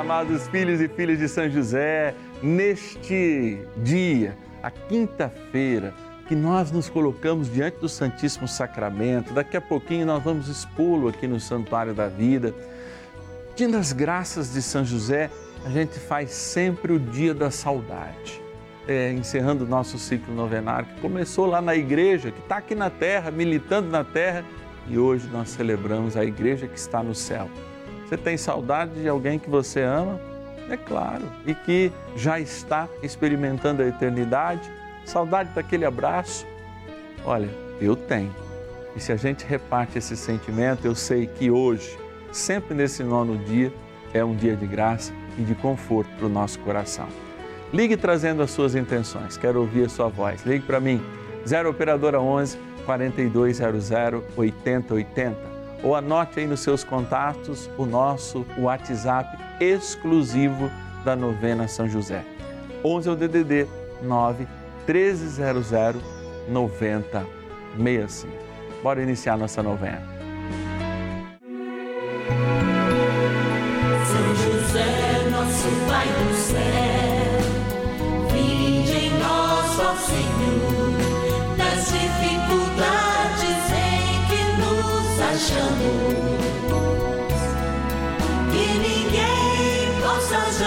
Amados filhos e filhas de São José, neste dia, a quinta-feira, que nós nos colocamos diante do Santíssimo Sacramento, daqui a pouquinho nós vamos expô-lo aqui no Santuário da Vida. Dia das graças de São José, a gente faz sempre o dia da saudade. É, encerrando o nosso ciclo novenário, que começou lá na igreja, que está aqui na terra, militando na terra, e hoje nós celebramos a igreja que está no céu você tem saudade de alguém que você ama? É claro, e que já está experimentando a eternidade, saudade daquele abraço? Olha, eu tenho. E se a gente reparte esse sentimento, eu sei que hoje, sempre nesse nono dia, é um dia de graça e de conforto para o nosso coração. Ligue trazendo as suas intenções, quero ouvir a sua voz. Ligue para mim, 0 Operadora 11 4200 8080 ou anote aí nos seus contatos o nosso WhatsApp exclusivo da novena São José. 11 é o DDD 9 1300 9065. Bora iniciar nossa novena.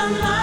Possa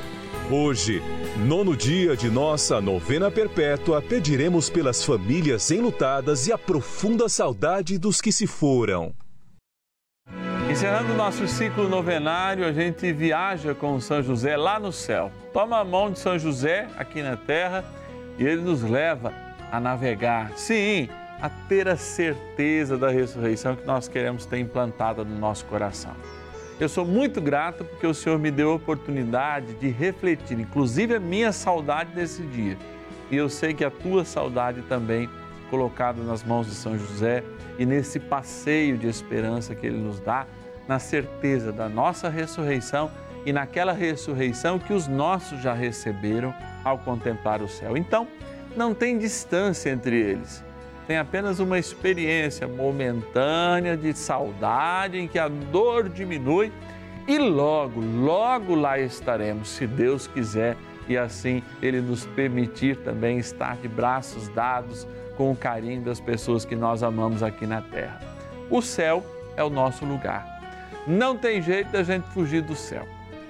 Hoje, nono dia de nossa novena perpétua, pediremos pelas famílias enlutadas e a profunda saudade dos que se foram. Encerrando o nosso ciclo novenário, a gente viaja com São José lá no céu. Toma a mão de São José aqui na terra e ele nos leva a navegar. Sim, a ter a certeza da ressurreição que nós queremos ter implantada no nosso coração. Eu sou muito grato porque o Senhor me deu a oportunidade de refletir, inclusive a minha saudade desse dia. E eu sei que a tua saudade também, colocada nas mãos de São José e nesse passeio de esperança que ele nos dá, na certeza da nossa ressurreição e naquela ressurreição que os nossos já receberam ao contemplar o céu. Então, não tem distância entre eles tem apenas uma experiência momentânea de saudade em que a dor diminui e logo, logo lá estaremos, se Deus quiser e assim Ele nos permitir também estar de braços dados com o carinho das pessoas que nós amamos aqui na terra. O céu é o nosso lugar. Não tem jeito da gente fugir do céu.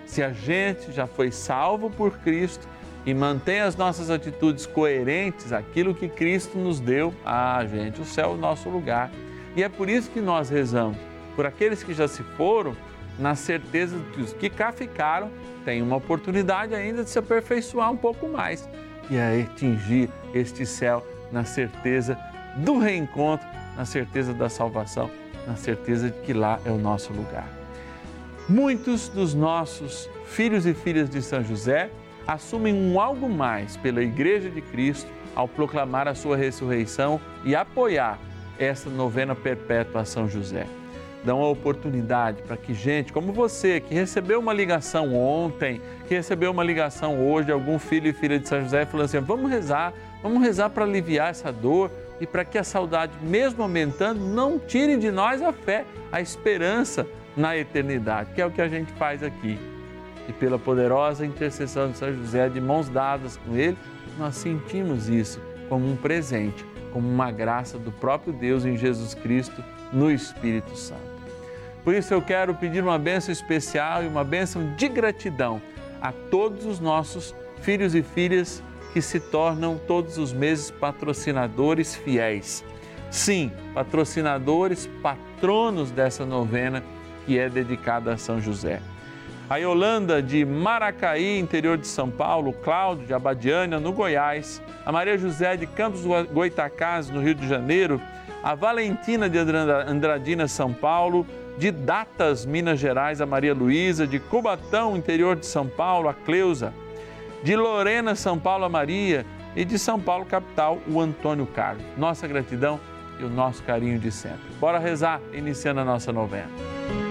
Se a gente já foi salvo por Cristo, e mantém as nossas atitudes coerentes àquilo que Cristo nos deu, ah, gente, o céu é o nosso lugar. E é por isso que nós rezamos por aqueles que já se foram, na certeza de que os que cá ficaram têm uma oportunidade ainda de se aperfeiçoar um pouco mais e a atingir este céu na certeza do reencontro, na certeza da salvação, na certeza de que lá é o nosso lugar. Muitos dos nossos filhos e filhas de São José assumem um algo mais pela Igreja de Cristo ao proclamar a sua ressurreição e apoiar esta novena perpétua a São José. dão a oportunidade para que gente como você, que recebeu uma ligação ontem, que recebeu uma ligação hoje, algum filho e filha de São José, falando assim: vamos rezar, vamos rezar para aliviar essa dor e para que a saudade, mesmo aumentando, não tire de nós a fé, a esperança na eternidade, que é o que a gente faz aqui. E pela poderosa intercessão de São José, de mãos dadas com ele, nós sentimos isso como um presente, como uma graça do próprio Deus em Jesus Cristo, no Espírito Santo. Por isso eu quero pedir uma bênção especial e uma bênção de gratidão a todos os nossos filhos e filhas que se tornam todos os meses patrocinadores fiéis. Sim, patrocinadores, patronos dessa novena que é dedicada a São José. A Yolanda de Maracaí, interior de São Paulo, Cláudio de Abadiânia, no Goiás, a Maria José de Campos Goitacás, no Rio de Janeiro, a Valentina de Andradina, São Paulo, de Datas, Minas Gerais, a Maria Luísa, de Cubatão, interior de São Paulo, a Cleusa, de Lorena, São Paulo, a Maria e de São Paulo, capital, o Antônio Carlos. Nossa gratidão e o nosso carinho de sempre. Bora rezar, iniciando a nossa novena.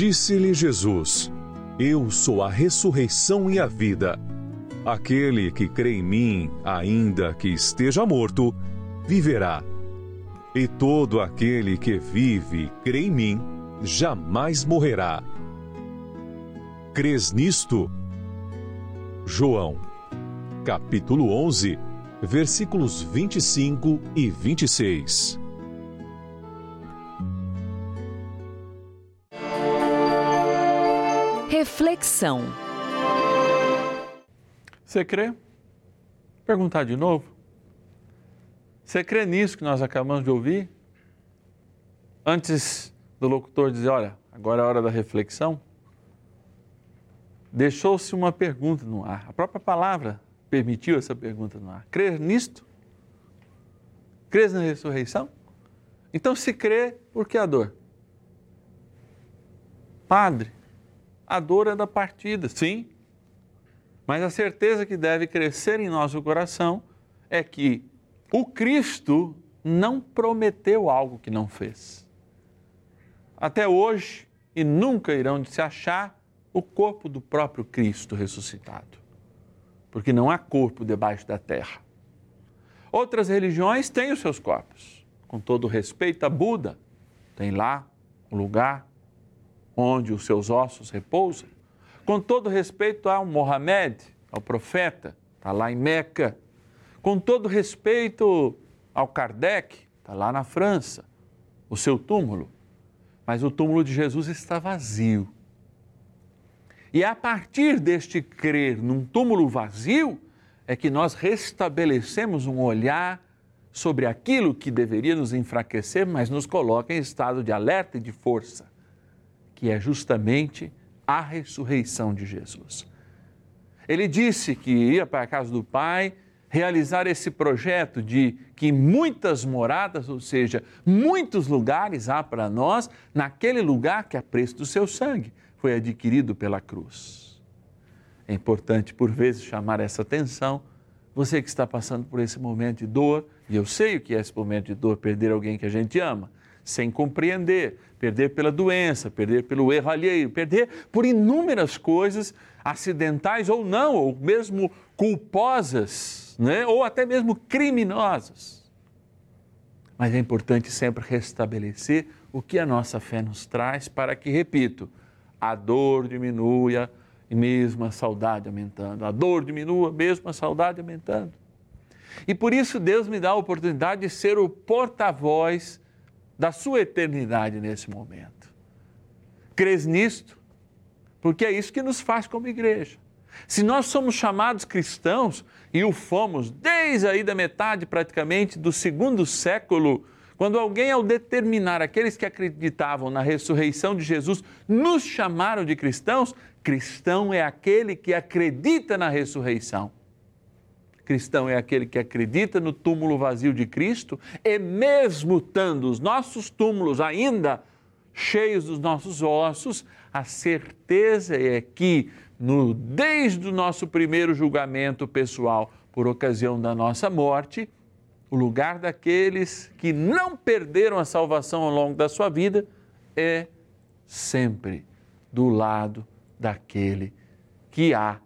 Disse-lhe Jesus: Eu sou a ressurreição e a vida. Aquele que crê em mim, ainda que esteja morto, viverá. E todo aquele que vive e crê em mim, jamais morrerá. Crês nisto? João, capítulo 11, versículos 25 e 26. Reflexão você crê? Perguntar de novo. Você crê nisso que nós acabamos de ouvir? Antes do locutor dizer, olha, agora é a hora da reflexão, deixou-se uma pergunta no ar. A própria palavra permitiu essa pergunta no ar. Crer nisto? Crês na ressurreição? Então, se crê, por que a dor? Padre, a dor é da partida, sim, mas a certeza que deve crescer em nosso coração é que O Cristo não prometeu algo que não fez. Até hoje, e nunca irão se achar o corpo do próprio Cristo ressuscitado, porque não há corpo debaixo da terra. Outras religiões têm os seus corpos. Com todo respeito a Buda, tem lá o lugar onde os seus ossos repousam. Com todo respeito ao Mohamed, ao profeta, está lá em Meca. Com todo respeito ao Kardec, está lá na França, o seu túmulo. Mas o túmulo de Jesus está vazio. E a partir deste crer num túmulo vazio, é que nós restabelecemos um olhar sobre aquilo que deveria nos enfraquecer, mas nos coloca em estado de alerta e de força, que é justamente a ressurreição de Jesus. Ele disse que ia para a casa do Pai realizar esse projeto de que muitas moradas, ou seja, muitos lugares há para nós, naquele lugar que a preço do seu sangue foi adquirido pela cruz. É importante, por vezes, chamar essa atenção. Você que está passando por esse momento de dor, e eu sei o que é esse momento de dor, perder alguém que a gente ama, sem compreender, perder pela doença, perder pelo erro alheio, perder por inúmeras coisas, acidentais ou não, ou mesmo culposas, né? ou até mesmo criminosas. Mas é importante sempre restabelecer o que a nossa fé nos traz para que, repito, a dor diminua e mesmo a saudade aumentando. A dor diminua, mesmo a saudade aumentando. E por isso Deus me dá a oportunidade de ser o porta-voz da sua eternidade nesse momento. Crês nisto? Porque é isso que nos faz como igreja. Se nós somos chamados cristãos, e o fomos desde aí da metade praticamente do segundo século, quando alguém, ao determinar aqueles que acreditavam na ressurreição de Jesus, nos chamaram de cristãos, cristão é aquele que acredita na ressurreição. Cristão é aquele que acredita no túmulo vazio de Cristo e, mesmo estando os nossos túmulos ainda cheios dos nossos ossos, a certeza é que, no, desde o nosso primeiro julgamento pessoal, por ocasião da nossa morte, o lugar daqueles que não perderam a salvação ao longo da sua vida é sempre do lado daquele que há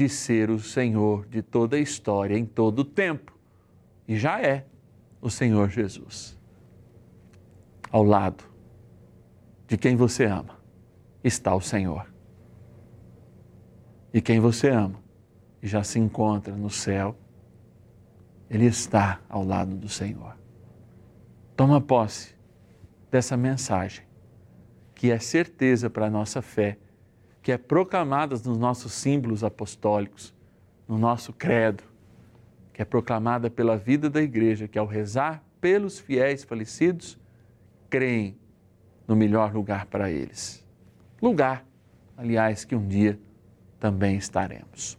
de ser o Senhor de toda a história, em todo o tempo. E já é o Senhor Jesus. Ao lado de quem você ama está o Senhor. E quem você ama e já se encontra no céu ele está ao lado do Senhor. Toma posse dessa mensagem, que é certeza para a nossa fé, que é proclamada nos nossos símbolos apostólicos, no nosso credo, que é proclamada pela vida da igreja, que ao rezar pelos fiéis falecidos, creem no melhor lugar para eles. Lugar, aliás, que um dia também estaremos.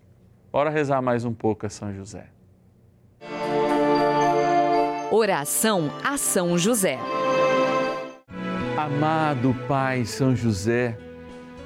Bora rezar mais um pouco a São José. Oração a São José. Amado Pai São José,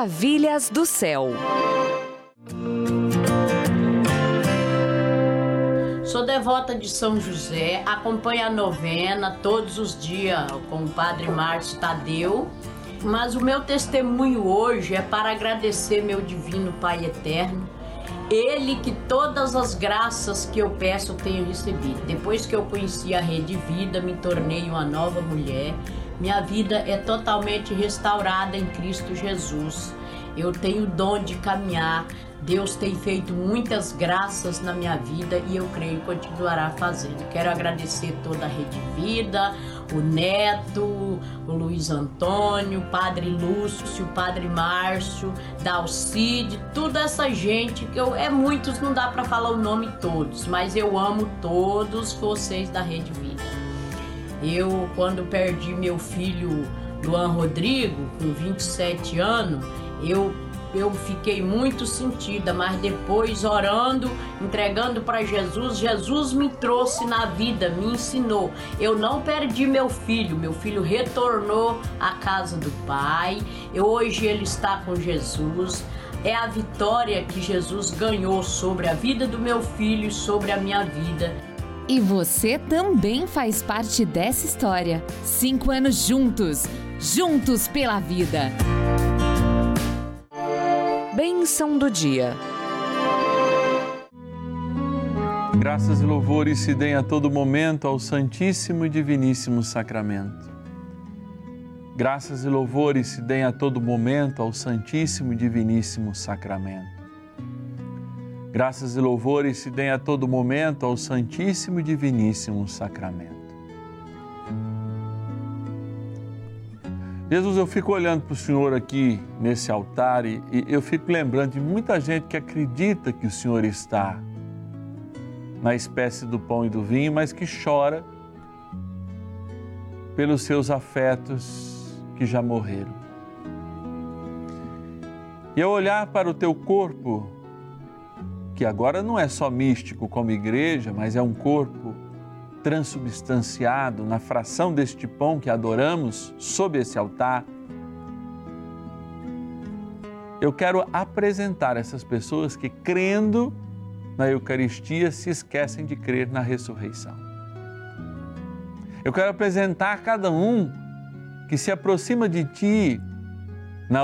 Maravilhas do céu. Sou devota de São José, acompanho a novena todos os dias com o Padre Márcio Tadeu. Mas o meu testemunho hoje é para agradecer meu divino Pai eterno. Ele que todas as graças que eu peço eu tenho recebido. Depois que eu conheci a Rede Vida, me tornei uma nova mulher. Minha vida é totalmente restaurada em Cristo Jesus. Eu tenho o dom de caminhar. Deus tem feito muitas graças na minha vida e eu creio que continuará fazendo. Quero agradecer toda a Rede Vida, o Neto, o Luiz Antônio, o Padre Lúcio, o Padre Márcio, Dalcide, toda essa gente que eu é muitos, não dá para falar o nome todos, mas eu amo todos vocês da Rede Vida. Eu quando perdi meu filho Luan Rodrigo com 27 anos, eu eu fiquei muito sentida, mas depois orando, entregando para Jesus, Jesus me trouxe na vida, me ensinou. Eu não perdi meu filho, meu filho retornou à casa do Pai. Eu, hoje ele está com Jesus. É a vitória que Jesus ganhou sobre a vida do meu filho e sobre a minha vida. E você também faz parte dessa história. Cinco anos juntos, juntos pela vida. Bênção do dia. Graças e louvores se deem a todo momento ao Santíssimo e Diviníssimo Sacramento. Graças e louvores se deem a todo momento ao Santíssimo e Diviníssimo Sacramento. Graças e louvores se deem a todo momento ao Santíssimo e Diviníssimo Sacramento. Jesus, eu fico olhando para o Senhor aqui nesse altar e, eu fico lembrando de muita gente que acredita que o Senhor está na espécie do pão e do vinho, mas que chora pelos seus afetos que já morreram. E ao olhar para o teu corpo, que agora não é só místico como igreja, mas é um corpo transubstanciado na fração deste pão que adoramos sob esse altar, eu quero apresentar essas pessoas que, crendo na Eucaristia, se esquecem de crer na ressurreição. Eu quero apresentar cada um que se aproxima de Ti na,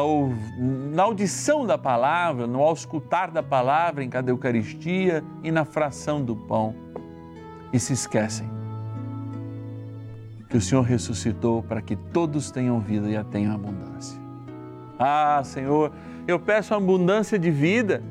na audição da palavra, no auscultar da palavra em cada Eucaristia e na fração do pão e se esquecem que o Senhor ressuscitou para que todos tenham vida e a tenham abundância. Ah, Senhor, eu peço abundância de vida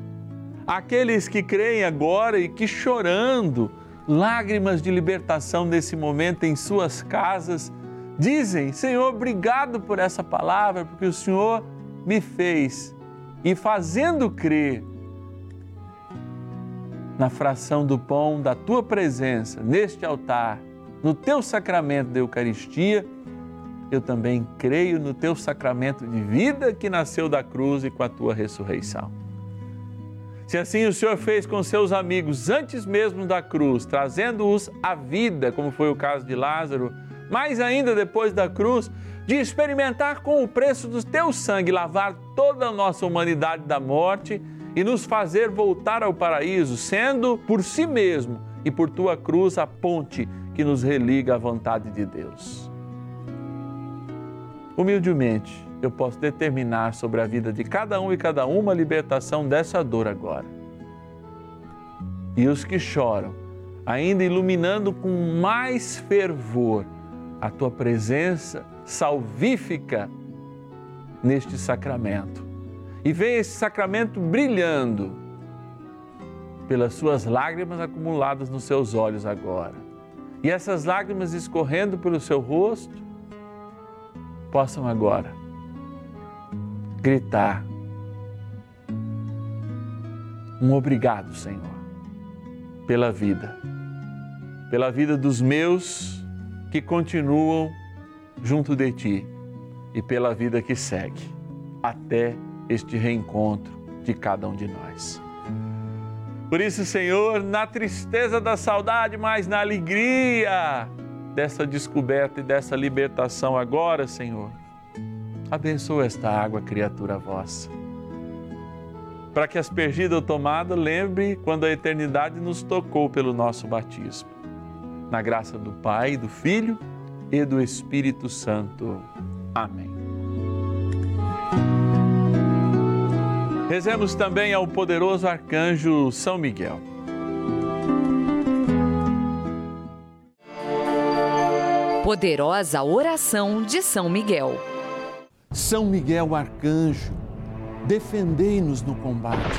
àqueles que creem agora e que chorando, lágrimas de libertação nesse momento em suas casas, dizem: Senhor, obrigado por essa palavra, porque o Senhor me fez e fazendo crer na fração do pão da tua presença neste altar, no teu sacramento da Eucaristia, eu também creio no teu sacramento de vida que nasceu da cruz e com a tua ressurreição. Se assim o Senhor fez com seus amigos antes mesmo da cruz, trazendo-os à vida, como foi o caso de Lázaro, mais ainda depois da cruz, de experimentar com o preço do teu sangue lavar toda a nossa humanidade da morte e nos fazer voltar ao paraíso, sendo por si mesmo e por tua cruz a ponte que nos religa à vontade de Deus. Humildemente, eu posso determinar sobre a vida de cada um e cada uma a libertação dessa dor agora. E os que choram, ainda iluminando com mais fervor a tua presença salvífica neste sacramento. E vem esse sacramento brilhando pelas suas lágrimas acumuladas nos seus olhos agora. E essas lágrimas escorrendo pelo seu rosto, possam agora gritar um obrigado, Senhor, pela vida, pela vida dos meus que continuam junto de Ti e pela vida que segue até este reencontro de cada um de nós. Por isso, Senhor, na tristeza da saudade, mas na alegria dessa descoberta e dessa libertação agora, Senhor, abençoa esta água, criatura vossa. Para que aspergida ou tomada, lembre quando a eternidade nos tocou pelo nosso batismo. Na graça do Pai, do Filho e do Espírito Santo. Amém. Rezemos também ao poderoso arcanjo São Miguel. Poderosa oração de São Miguel. São Miguel arcanjo, defendei-nos no combate.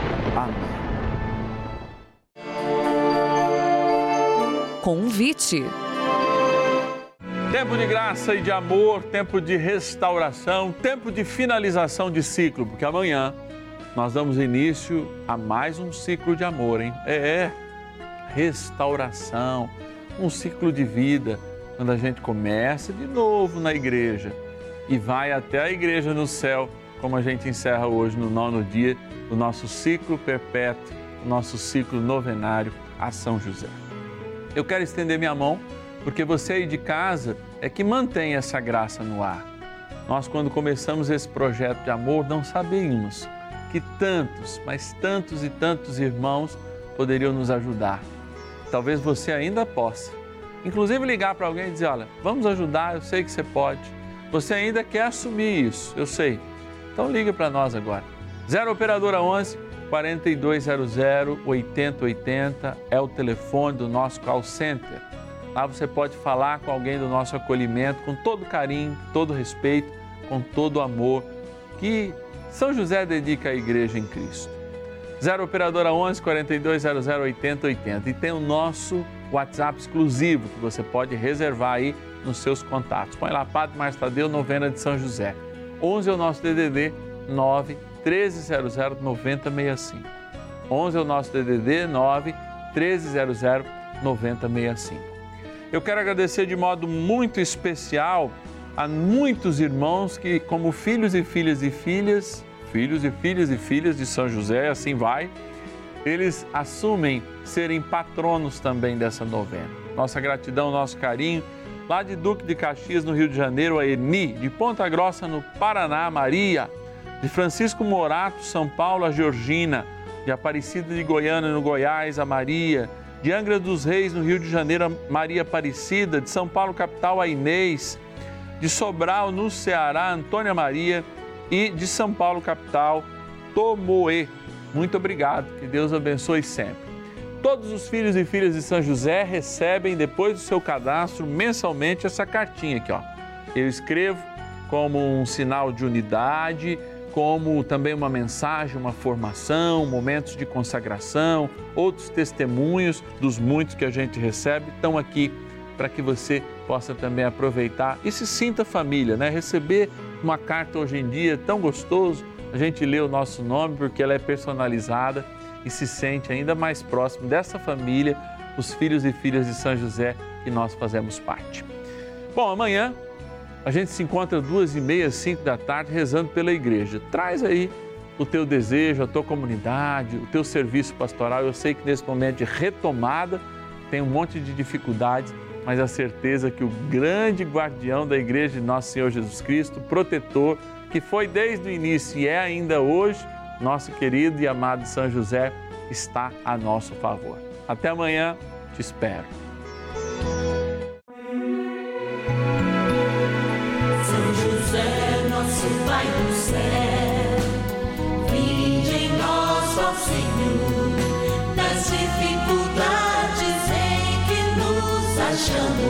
Convite. Tempo de graça e de amor, tempo de restauração, tempo de finalização de ciclo, porque amanhã nós damos início a mais um ciclo de amor, hein? É, é. restauração, um ciclo de vida, quando a gente começa de novo na igreja e vai até a igreja no céu, como a gente encerra hoje no nono dia do nosso ciclo perpétuo, o nosso ciclo novenário a São José. Eu quero estender minha mão, porque você aí de casa é que mantém essa graça no ar. Nós, quando começamos esse projeto de amor, não sabíamos que tantos, mas tantos e tantos irmãos poderiam nos ajudar. Talvez você ainda possa. Inclusive ligar para alguém e dizer: Olha, vamos ajudar, eu sei que você pode. Você ainda quer assumir isso, eu sei. Então liga para nós agora. 0 Operadora 11 4200 8080 é o telefone do nosso call center. Lá você pode falar com alguém do nosso acolhimento com todo carinho, todo respeito, com todo amor que São José dedica à igreja em Cristo. 0 Operadora 11 4200 8080 e tem o nosso WhatsApp exclusivo que você pode reservar aí nos seus contatos. Põe lá Padre Tadeu, novena de São José. 11 é o nosso DDD 9 1300 9065. 11 é o nosso DDD 9 1300 9065. Eu quero agradecer de modo muito especial a muitos irmãos que, como filhos e filhas e filhas, filhos e filhas e filhas de São José, assim vai, eles assumem serem patronos também dessa novena. Nossa gratidão, nosso carinho. Lá de Duque de Caxias, no Rio de Janeiro, a Eni, de Ponta Grossa, no Paraná, Maria, de Francisco Morato, São Paulo, a Georgina, de Aparecida de Goiânia, no Goiás, a Maria, de Angra dos Reis, no Rio de Janeiro, a Maria Aparecida, de São Paulo, capital, a Inês, de Sobral, no Ceará, Antônia Maria e de São Paulo, capital, Tomoe. Muito obrigado, que Deus abençoe sempre. Todos os filhos e filhas de São José recebem, depois do seu cadastro, mensalmente essa cartinha aqui. Ó. Eu escrevo como um sinal de unidade, como também uma mensagem, uma formação, momentos de consagração, outros testemunhos dos muitos que a gente recebe estão aqui para que você possa também aproveitar e se sinta família, né? Receber uma carta hoje em dia é tão gostoso, a gente lê o nosso nome porque ela é personalizada e se sente ainda mais próximo dessa família, os filhos e filhas de São José que nós fazemos parte. Bom, amanhã a gente se encontra duas e meia, cinco da tarde, rezando pela igreja. Traz aí o teu desejo, a tua comunidade, o teu serviço pastoral. Eu sei que nesse momento de retomada tem um monte de dificuldades, mas a certeza que o grande guardião da igreja de Nosso Senhor Jesus Cristo, protetor, que foi desde o início e é ainda hoje, nosso querido e amado São José, está a nosso favor. Até amanhã, te espero. Do céu, vinde em nós, ó Senhor, das dificuldades em que nos achamos.